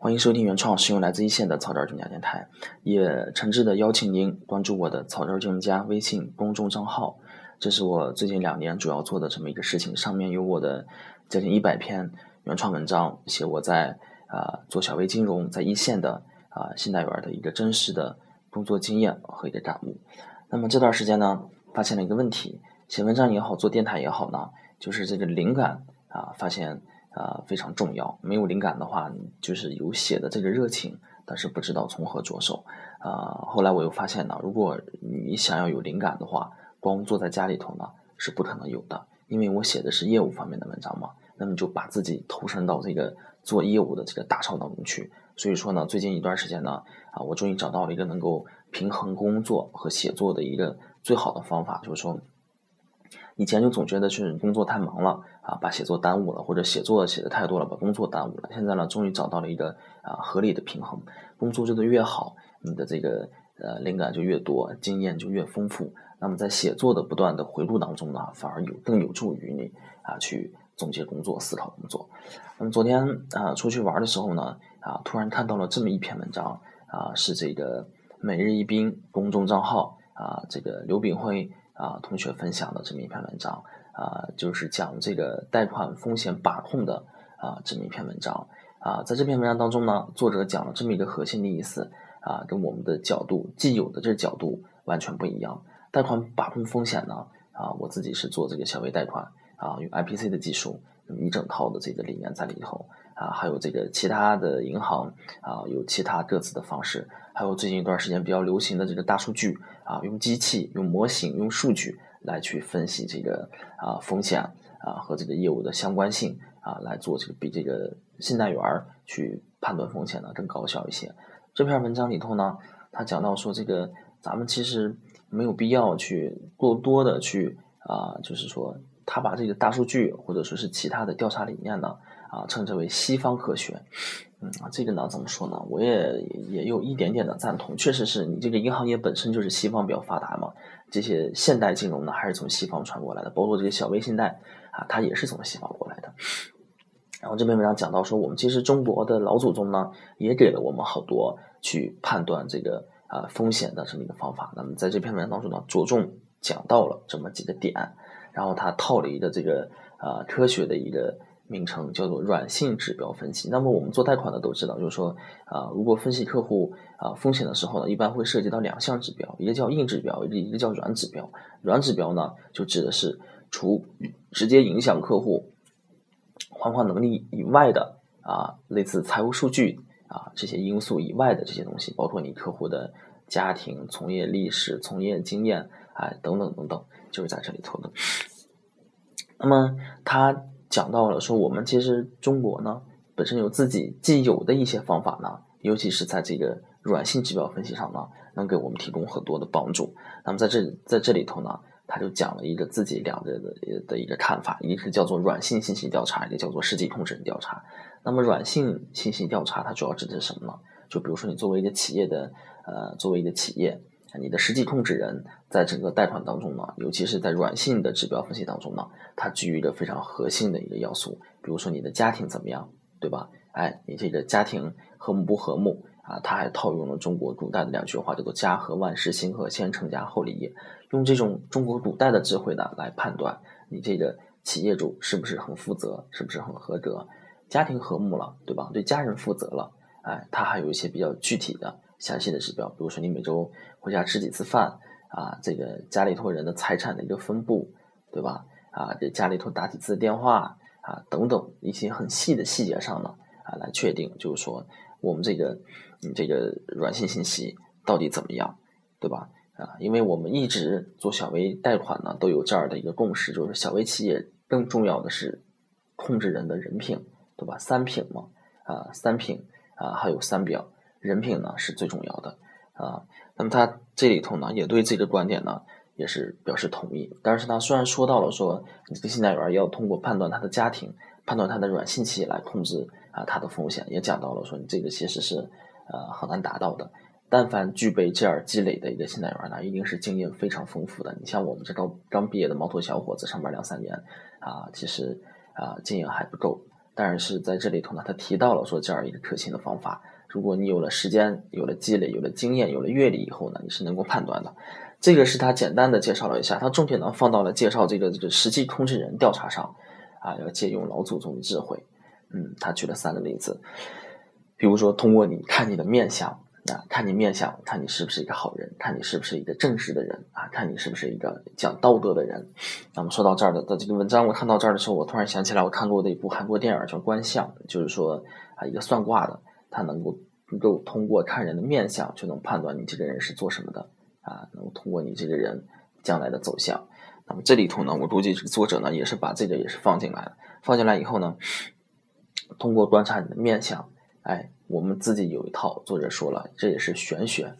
欢迎收听原创，使用来自一线的草根专家电台，也诚挚的邀请您关注我的草根专家微信公众账号。这是我最近两年主要做的这么一个事情，上面有我的将近一百篇原创文章，写我在啊做小微金融在一线的啊信贷员的一个真实的工作经验和一个感悟。那么这段时间呢，发现了一个问题，写文章也好，做电台也好呢，就是这个灵感啊，发现。啊，非常重要。没有灵感的话，就是有写的这个热情，但是不知道从何着手。啊，后来我又发现呢，如果你想要有灵感的话，光坐在家里头呢是不可能有的。因为我写的是业务方面的文章嘛，那么就把自己投身到这个做业务的这个大潮当中去。所以说呢，最近一段时间呢，啊，我终于找到了一个能够平衡工作和写作的一个最好的方法，就是说。以前就总觉得是工作太忙了啊，把写作耽误了，或者写作写的太多了，把工作耽误了。现在呢，终于找到了一个啊合理的平衡。工作做得越好，你的这个呃灵感就越多，经验就越丰富。那么在写作的不断的回路当中呢，反而有更有助于你啊去总结工作、思考工作。那么昨天啊出去玩的时候呢，啊突然看到了这么一篇文章啊，是这个每日一兵公众账号啊这个刘炳辉。啊，同学分享的这么一篇文章啊，就是讲这个贷款风险把控的啊这么一篇文章啊，在这篇文章当中呢，作者讲了这么一个核心的意思啊，跟我们的角度既有的这角度完全不一样。贷款把控风险呢啊，我自己是做这个小微贷款啊，用 IPC 的技术，一整套的这个理念在里头啊，还有这个其他的银行啊，有其他各自的方式。还有最近一段时间比较流行的这个大数据啊，用机器、用模型、用数据来去分析这个啊风险啊和这个业务的相关性啊，来做这个比这个信贷员儿去判断风险呢更高效一些。这篇文章里头呢，他讲到说这个咱们其实没有必要去过多的去啊，就是说他把这个大数据或者说是其他的调查理念呢啊称之为西方科学。嗯啊，这个呢怎么说呢？我也也有一点点的赞同。确实是你这个银行业本身就是西方比较发达嘛，这些现代金融呢还是从西方传过来的，包括这些小微信贷啊，它也是从西方过来的。然后这篇文章讲到说，我们其实中国的老祖宗呢也给了我们好多去判断这个啊风险的这么一个方法。那么在这篇文章当中呢，着重讲到了这么几个点，然后他套了一个这个啊科学的一个。名称叫做软性指标分析。那么我们做贷款的都知道，就是说啊，如果分析客户啊风险的时候呢，一般会涉及到两项指标，一个叫硬指标，一个叫软指标。软指标呢，就指的是除直接影响客户还款能力以外的啊，类似财务数据啊这些因素以外的这些东西，包括你客户的家庭、从业历史、从业经验，哎，等等等等，就是在这里头的。那么它。讲到了说，我们其实中国呢，本身有自己既有的一些方法呢，尤其是在这个软性指标分析上呢，能给我们提供很多的帮助。那么在这在这里头呢，他就讲了一个自己两个的的一个看法，一个是叫做软性信息调查，一个叫做实际控制人调查。那么软性信息调查它主要指的是什么呢？就比如说你作为一个企业的呃，作为一个企业。你的实际控制人在整个贷款当中呢，尤其是在软性的指标分析当中呢，它基于一个非常核心的一个要素。比如说你的家庭怎么样，对吧？哎，你这个家庭和睦不和睦啊？他还套用了中国古代的两句话，叫做“家和万事兴和，先成家后立业”。用这种中国古代的智慧呢，来判断你这个企业主是不是很负责，是不是很合格。家庭和睦了，对吧？对家人负责了，哎，他还有一些比较具体的。详细的指标，比如说你每周回家吃几次饭啊，这个家里头人的财产的一个分布，对吧？啊，这家里头打几次电话啊，等等一些很细的细节上呢，啊，来确定，就是说我们这个你这个软性信息到底怎么样，对吧？啊，因为我们一直做小微贷款呢，都有这样的一个共识，就是小微企业更重要的是控制人的人品，对吧？三品嘛，啊，三品啊，还有三表。人品呢是最重要的啊，那么他这里头呢也对这个观点呢也是表示同意，但是他虽然说到了说你这个信贷员要通过判断他的家庭、判断他的软性企业来控制啊他的风险，也讲到了说你这个其实是呃很难达到的。但凡具备这样积累的一个信贷员呢，一定是经验非常丰富的。你像我们这刚刚毕业的毛头小伙子，上班两三年啊，其实啊经验还不够。但是在这里头呢，他提到了说这样一个可行的方法。如果你有了时间、有了积累、有了经验、有了阅历以后呢，你是能够判断的。这个是他简单的介绍了一下，他重点呢放到了介绍这个这个实际控制人调查上，啊，要借用老祖宗的智慧。嗯，他举了三个例子，比如说通过你看你的面相啊，看你面相，看你是不是一个好人，看你是不是一个正直的人啊，看你是不是一个讲道德的人。那么说到这儿的的这个文章，我看到这儿的时候，我突然想起来我看过的一部韩国电影叫《观相》，就是说啊，一个算卦的，他能够能够通过看人的面相，就能判断你这个人是做什么的啊，能够通过你这个人将来的走向。那么这里头呢，我估计这个作者呢也是把这个也是放进来了，放进来以后呢。通过观察你的面相，哎，我们自己有一套。作者说了，这也是玄学，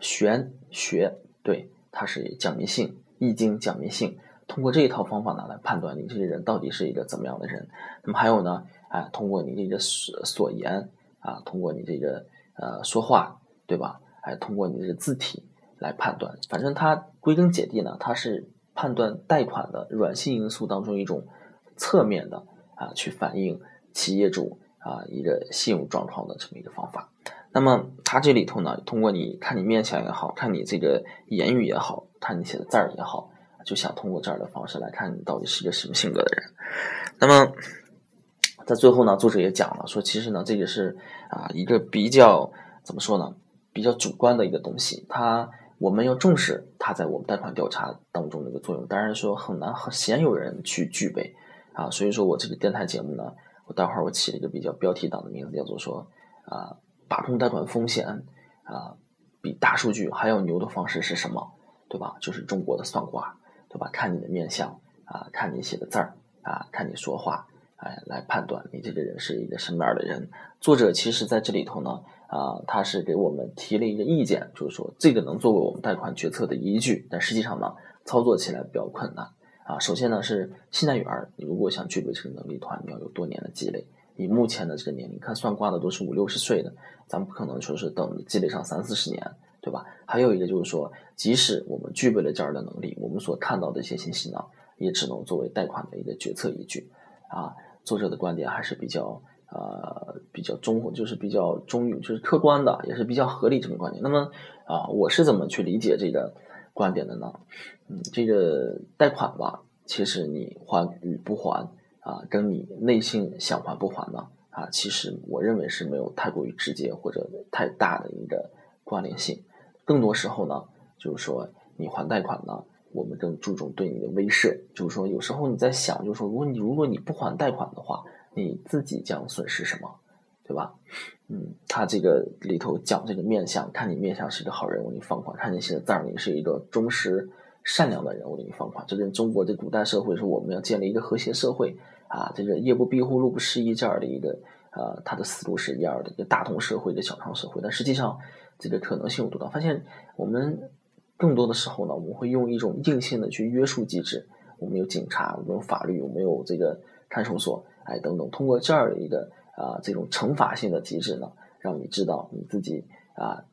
玄学对，它是讲迷信，《易经》讲迷信。通过这一套方法呢，来判断你这个人到底是一个怎么样的人。那么还有呢，哎，通过你这个所所言啊，通过你这个呃说话，对吧？还，通过你这个字体来判断。反正它归根结底呢，它是判断贷款的软性因素当中一种侧面的啊，去反映。企业主啊，一个信用状况的这么一个方法。那么它这里头呢，通过你看你面相也好看你这个言语也好看你写的字儿也好，就想通过这样的方式来看你到底是个什么性格的人。那么在最后呢，作者也讲了说，其实呢，这个是啊一个比较怎么说呢，比较主观的一个东西。它我们要重视它在我们贷款调查当中的一个作用，当然说很难很鲜有人去具备啊。所以说我这个电台节目呢。我待会儿我起了一个比较标题党的名字，叫做说啊，把控贷款风险啊，比大数据还要牛的方式是什么？对吧？就是中国的算卦，对吧？看你的面相啊，看你写的字儿啊，看你说话，哎，来判断你这个人是一个什么样的人。作者其实在这里头呢，啊，他是给我们提了一个意见，就是说这个能作为我们贷款决策的依据，但实际上呢，操作起来比较困难。啊，首先呢是信贷员，你如果想具备这个能力的话，你要有多年的积累。以目前的这个年龄，看算卦的都是五六十岁的，咱们不可能说是等积累上三四十年，对吧？还有一个就是说，即使我们具备了这样的能力，我们所看到的一些信息呢，也只能作为贷款的一个决策依据。啊，作者的观点还是比较呃比较中，就是比较中庸，就是客观的，也是比较合理这种观点。那么啊，我是怎么去理解这个？观点的呢，嗯，这个贷款吧，其实你还与不还啊，跟你内心想还不还呢啊，其实我认为是没有太过于直接或者太大的一个关联性。更多时候呢，就是说你还贷款呢，我们更注重对你的威慑，就是说有时候你在想，就是说如果你如果你不还贷款的话，你自己将损失什么？对吧？嗯，他这个里头讲这个面相，看你面相是一个好人，我给你放款；看你写的字儿，你是一个忠实善良的人，我给你放款。这跟中国的古代社会说我们要建立一个和谐社会啊，这个夜不闭户，路不拾遗这样的一个呃，他的思路是一样的，一个大同社会的小康社会。但实际上，这个可能性有多大？发现我们更多的时候呢，我们会用一种硬性的去约束机制。我们有警察，我们有法律，我们有这个看守所，哎，等等，通过这样的一个。啊，这种惩罚性的机制呢，让你知道你自己啊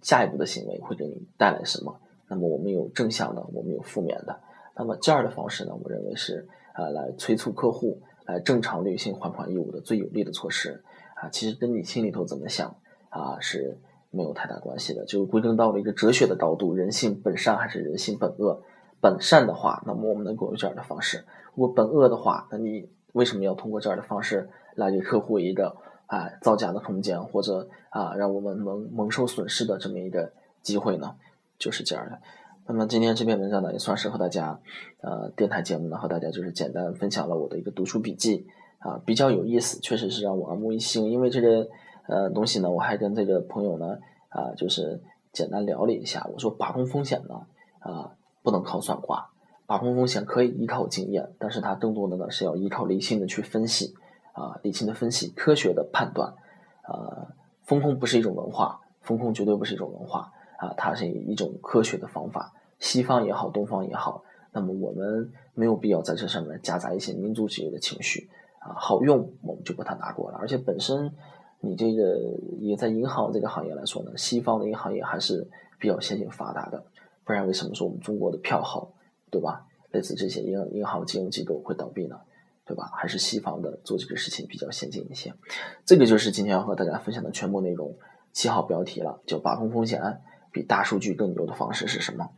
下一步的行为会给你带来什么。那么我们有正向的，我们有负面的。那么这样的方式呢，我认为是啊来催促客户来正常履行还款义务的最有力的措施。啊，其实跟你心里头怎么想啊是没有太大关系的。就是归根到了一个哲学的高度，人性本善还是人性本恶？本善的话，那么我们能够用这样的方式；如果本恶的话，那你为什么要通过这样的方式？来给客户一个啊造假的空间，或者啊让我们蒙蒙受损失的这么一个机会呢？就是这样的。那么今天这篇文章呢，也算是和大家呃电台节目呢和大家就是简单分享了我的一个读书笔记啊，比较有意思，确实是让我耳目一新。因为这个呃东西呢，我还跟这个朋友呢啊就是简单聊了一下，我说把控风险呢啊不能靠算卦，把控风险可以依靠经验，但是它更多的呢是要依靠理性的去分析。啊，理性的分析，科学的判断，呃，风控不是一种文化，风控绝对不是一种文化啊，它是一种科学的方法。西方也好，东方也好，那么我们没有必要在这上面夹杂一些民族主义的情绪啊，好用我们就把它拿过来。而且本身你这个也在银行这个行业来说呢，西方的银行业还是比较先进发达的，不然为什么说我们中国的票号，对吧？类似这些银银行金融机构会倒闭呢？对吧？还是西方的做这个事情比较先进一些。这个就是今天要和大家分享的全部内容。七号标题了，叫把控风险比大数据更牛的方式是什么？